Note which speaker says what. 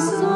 Speaker 1: so